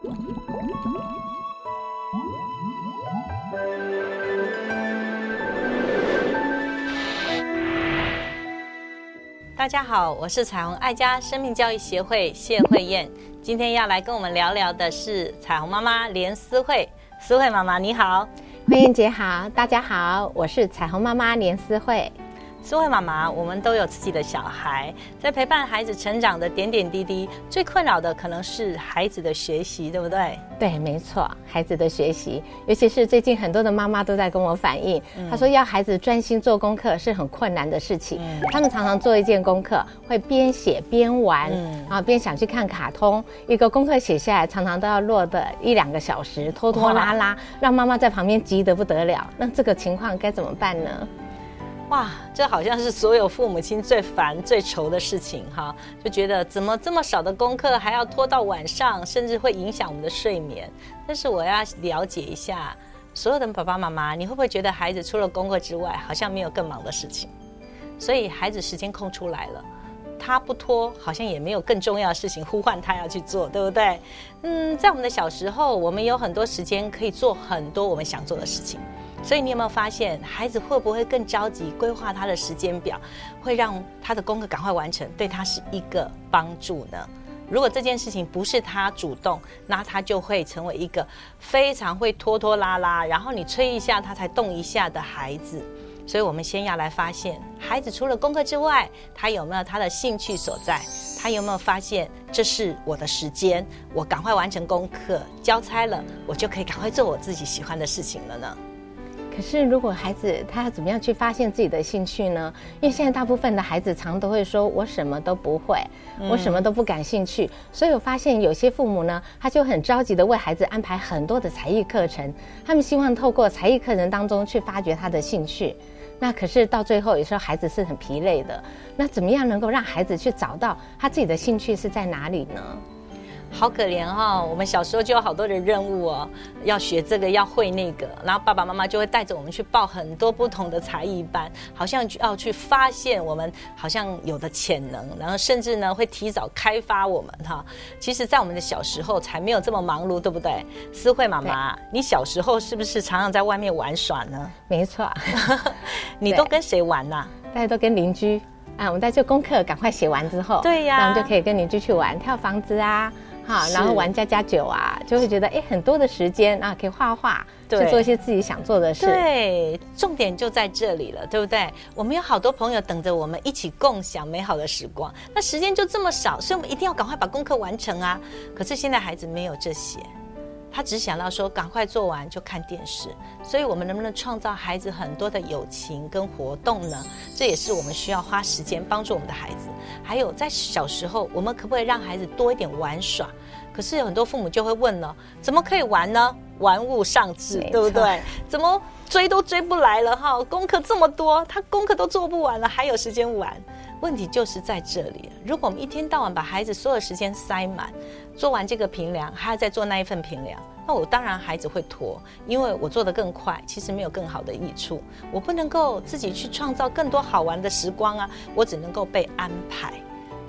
大家好，我是彩虹爱家生命教育协会谢慧燕。今天要来跟我们聊聊的是彩虹妈妈连思慧。思慧妈妈你好，慧燕姐好，大家好，我是彩虹妈妈连思慧。思慧妈妈，我们都有自己的小孩，在陪伴孩子成长的点点滴滴，最困扰的可能是孩子的学习，对不对？对，没错，孩子的学习，尤其是最近很多的妈妈都在跟我反映，她说要孩子专心做功课是很困难的事情。他们常常做一件功课，会边写边玩，然后边想去看卡通，一个功课写下来，常常都要落的一两个小时，拖拖拉拉，让妈妈在旁边急得不得了。那这个情况该怎么办呢？哇，这好像是所有父母亲最烦、最愁的事情哈，就觉得怎么这么少的功课还要拖到晚上，甚至会影响我们的睡眠。但是我要了解一下，所有的爸爸妈妈，你会不会觉得孩子除了功课之外，好像没有更忙的事情？所以孩子时间空出来了，他不拖，好像也没有更重要的事情呼唤他要去做，对不对？嗯，在我们的小时候，我们有很多时间可以做很多我们想做的事情。所以你有没有发现，孩子会不会更着急规划他的时间表，会让他的功课赶快完成，对他是一个帮助呢？如果这件事情不是他主动，那他就会成为一个非常会拖拖拉拉，然后你催一下他才动一下的孩子。所以我们先要来发现，孩子除了功课之外，他有没有他的兴趣所在？他有没有发现这是我的时间？我赶快完成功课，交差了，我就可以赶快做我自己喜欢的事情了呢？可是，如果孩子他要怎么样去发现自己的兴趣呢？因为现在大部分的孩子常都会说：“我什么都不会，我什么都不感兴趣。”所以我发现有些父母呢，他就很着急的为孩子安排很多的才艺课程，他们希望透过才艺课程当中去发掘他的兴趣。那可是到最后，有时候孩子是很疲累的。那怎么样能够让孩子去找到他自己的兴趣是在哪里呢？好可怜哦！我们小时候就有好多的任务哦，要学这个，要会那个，然后爸爸妈妈就会带着我们去报很多不同的才艺班，好像要去发现我们好像有的潜能，然后甚至呢会提早开发我们哈。其实，在我们的小时候才没有这么忙碌，对不对？思慧妈妈，你小时候是不是常常在外面玩耍呢？没错，你都跟谁玩呢？大家都跟邻居啊。我们在做功课，赶快写完之后，对呀，我们就可以跟邻居去玩跳房子啊。好，然后玩家家酒啊，就会觉得哎，很多的时间啊，可以画画，去做一些自己想做的事。对，重点就在这里了，对不对？我们有好多朋友等着我们一起共享美好的时光，那时间就这么少，所以我们一定要赶快把功课完成啊。可是现在孩子没有这些。他只想到说赶快做完就看电视，所以我们能不能创造孩子很多的友情跟活动呢？这也是我们需要花时间帮助我们的孩子。还有在小时候，我们可不可以让孩子多一点玩耍？可是有很多父母就会问了：怎么可以玩呢？玩物丧志，对不对？怎么追都追不来了哈？功课这么多，他功课都做不完了，还有时间玩？问题就是在这里。如果我们一天到晚把孩子所有时间塞满，做完这个评量，还要再做那一份评量，那我当然孩子会拖，因为我做得更快，其实没有更好的益处。我不能够自己去创造更多好玩的时光啊，我只能够被安排。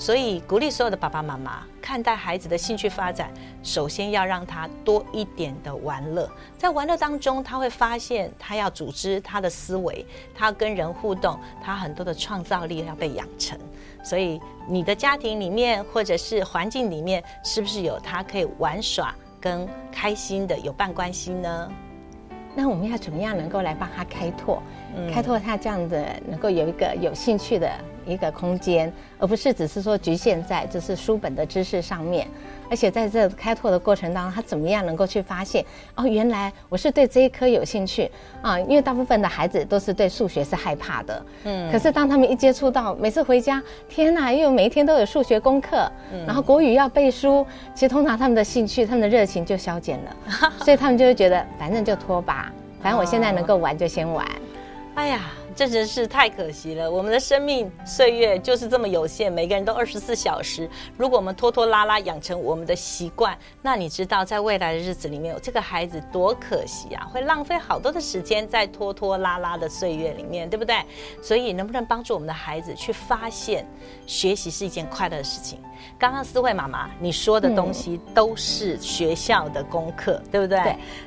所以鼓励所有的爸爸妈妈看待孩子的兴趣发展，首先要让他多一点的玩乐，在玩乐当中，他会发现他要组织他的思维，他跟人互动，他很多的创造力要被养成。所以你的家庭里面或者是环境里面，是不是有他可以玩耍跟开心的有伴关系呢？那我们要怎么样能够来帮他开拓，开拓他这样的能够有一个有兴趣的？一个空间，而不是只是说局限在就是书本的知识上面，而且在这开拓的过程当中，他怎么样能够去发现哦，原来我是对这一科有兴趣啊？因为大部分的孩子都是对数学是害怕的，嗯，可是当他们一接触到，每次回家，天哪，因为每一天都有数学功课，然后国语要背书，其实通常他们的兴趣、他们的热情就消减了，所以他们就会觉得反正就拖吧，反正我现在能够玩就先玩。哎呀。这真是太可惜了。我们的生命岁月就是这么有限，每个人都二十四小时。如果我们拖拖拉拉养成我们的习惯，那你知道在未来的日子里面，这个孩子多可惜啊，会浪费好多的时间在拖拖拉拉的岁月里面，对不对？所以能不能帮助我们的孩子去发现，学习是一件快乐的事情？刚刚思慧妈妈你说的东西都是学校的功课，对不对？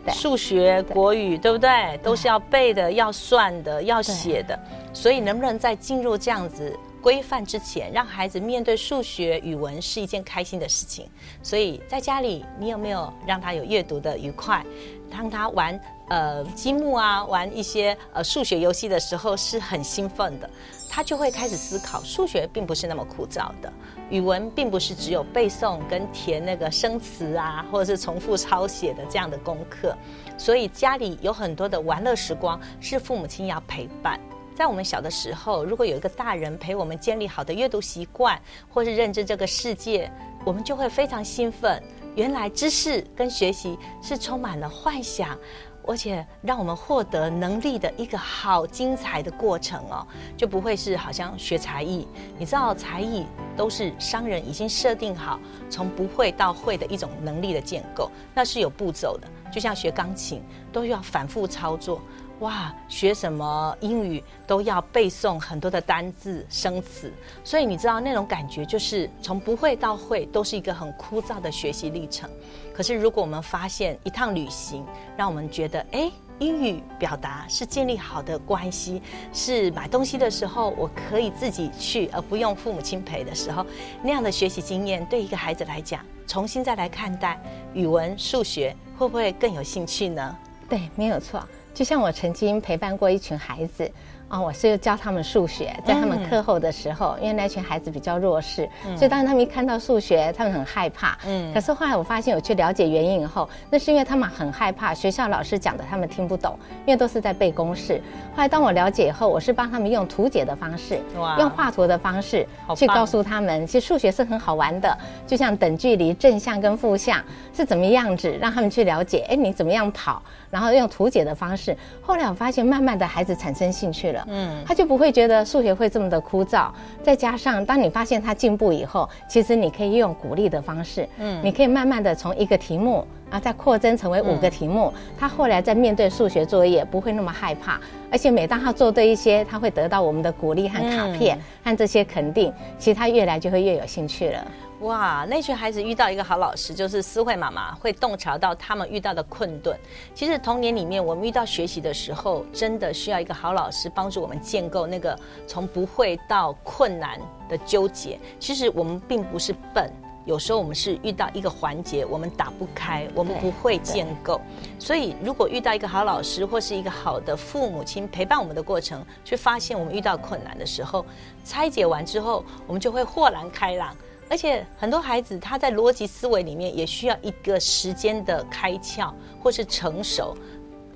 对，数学、国语，对不对？都是要背的、要算的、要写的。所以，能不能在进入这样子规范之前，让孩子面对数学、语文是一件开心的事情？所以在家里，你有没有让他有阅读的愉快？让他玩呃积木啊，玩一些呃数学游戏的时候是很兴奋的。他就会开始思考，数学并不是那么枯燥的，语文并不是只有背诵跟填那个生词啊，或者是重复抄写的这样的功课。所以家里有很多的玩乐时光，是父母亲要陪伴。在我们小的时候，如果有一个大人陪我们建立好的阅读习惯，或是认知这个世界，我们就会非常兴奋。原来知识跟学习是充满了幻想。而且让我们获得能力的一个好精彩的过程哦，就不会是好像学才艺。你知道才艺都是商人已经设定好从不会到会的一种能力的建构，那是有步骤的。就像学钢琴都要反复操作，哇，学什么英语都要背诵很多的单字生词，所以你知道那种感觉就是从不会到会都是一个很枯燥的学习历程。可是，如果我们发现一趟旅行让我们觉得，哎，英语表达是建立好的关系，是买东西的时候我可以自己去，而不用父母亲陪的时候，那样的学习经验对一个孩子来讲，重新再来看待语文、数学，会不会更有兴趣呢？对，没有错。就像我曾经陪伴过一群孩子。啊，我是教他们数学，在他们课后的时候，因为那群孩子比较弱势，所以当他们一看到数学，他们很害怕。嗯，可是后来我发现，我去了解原因以后，那是因为他们很害怕学校老师讲的，他们听不懂，因为都是在背公式。后来当我了解以后，我是帮他们用图解的方式，用画图的方式去告诉他们，其实数学是很好玩的，就像等距离、正向跟负向是怎么样子，让他们去了解。哎，你怎么样跑？然后用图解的方式。后来我发现，慢慢的孩子产生兴趣了。嗯，他就不会觉得数学会这么的枯燥。再加上，当你发现他进步以后，其实你可以用鼓励的方式，嗯，你可以慢慢的从一个题目啊，再扩增成为五个题目。他后来在面对数学作业不会那么害怕，而且每当他做对一些，他会得到我们的鼓励和卡片和这些肯定，其实他越来就会越有兴趣了。哇，那群孩子遇到一个好老师，就是思慧妈妈，会洞察到他们遇到的困顿。其实童年里面，我们遇到学习的时候，真的需要一个好老师帮助我们建构那个从不会到困难的纠结。其实我们并不是笨，有时候我们是遇到一个环节，我们打不开，我们不会建构。所以，如果遇到一个好老师或是一个好的父母亲陪伴我们的过程，去发现我们遇到困难的时候，拆解完之后，我们就会豁然开朗。而且很多孩子他在逻辑思维里面也需要一个时间的开窍或是成熟，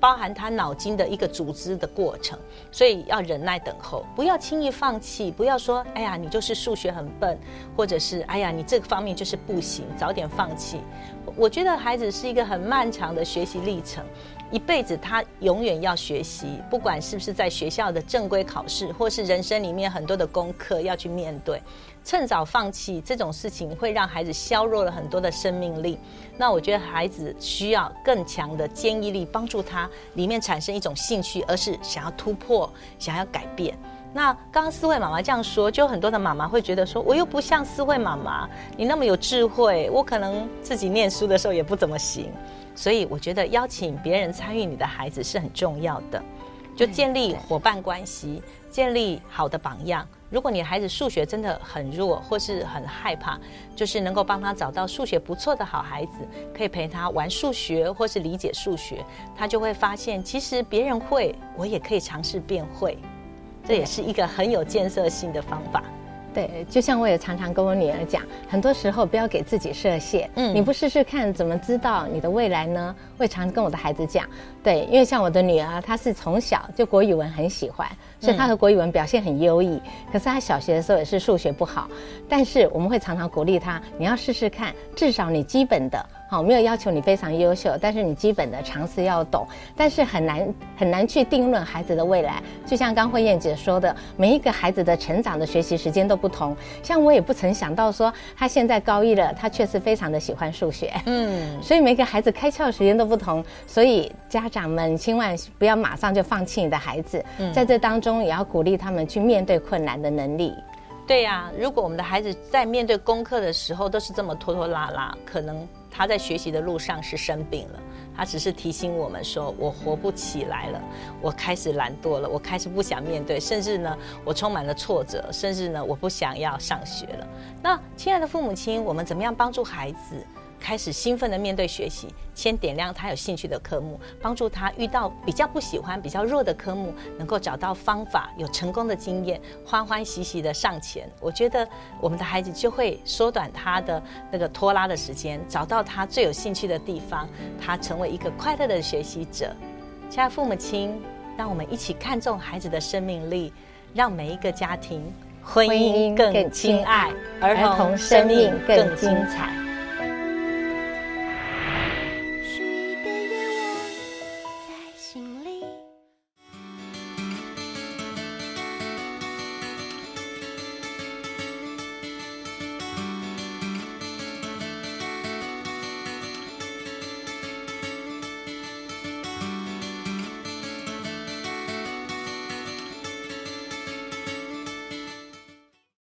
包含他脑筋的一个组织的过程，所以要忍耐等候，不要轻易放弃，不要说哎呀你就是数学很笨，或者是哎呀你这个方面就是不行，早点放弃。我觉得孩子是一个很漫长的学习历程。一辈子，他永远要学习，不管是不是在学校的正规考试，或是人生里面很多的功课要去面对。趁早放弃这种事情，会让孩子削弱了很多的生命力。那我觉得孩子需要更强的坚毅力，帮助他里面产生一种兴趣，而是想要突破，想要改变。那刚刚思慧妈妈这样说，就很多的妈妈会觉得说，我又不像思慧妈妈，你那么有智慧，我可能自己念书的时候也不怎么行。所以我觉得邀请别人参与你的孩子是很重要的，就建立伙伴关系，建立好的榜样。如果你孩子数学真的很弱，或是很害怕，就是能够帮他找到数学不错的好孩子，可以陪他玩数学，或是理解数学，他就会发现，其实别人会，我也可以尝试变会。这也是一个很有建设性的方法。对，就像我也常常跟我女儿讲，很多时候不要给自己设限。嗯，你不试试看，怎么知道你的未来呢？会常跟我的孩子讲，对，因为像我的女儿，她是从小就国语文很喜欢，所以她和国语文表现很优异。可是她小学的时候也是数学不好，但是我们会常常鼓励她，你要试试看，至少你基本的好，没有要求你非常优秀，但是你基本的常识要懂，但是很难很难去定论孩子的未来。就像刚慧燕姐说的，每一个孩子的成长的学习时间都不同。像我也不曾想到说，他现在高一了，他确实非常的喜欢数学。嗯，所以每个孩子开窍时间都不同，所以家长们千万不要马上就放弃你的孩子，在这当中也要鼓励他们去面对困难的能力。对呀，如果我们的孩子在面对功课的时候都是这么拖拖拉拉，可能他在学习的路上是生病了。他只是提醒我们说，我活不起来了，我开始懒惰了，我开始不想面对，甚至呢，我充满了挫折，甚至呢，我不想要上学了。那亲爱的父母亲，我们怎么样帮助孩子？开始兴奋的面对学习，先点亮他有兴趣的科目，帮助他遇到比较不喜欢、比较弱的科目，能够找到方法，有成功的经验，欢欢喜喜的上前。我觉得我们的孩子就会缩短他的那个拖拉的时间，找到他最有兴趣的地方，他成为一个快乐的学习者。亲爱父母亲，让我们一起看重孩子的生命力，让每一个家庭婚姻更亲爱，儿童生命更精彩。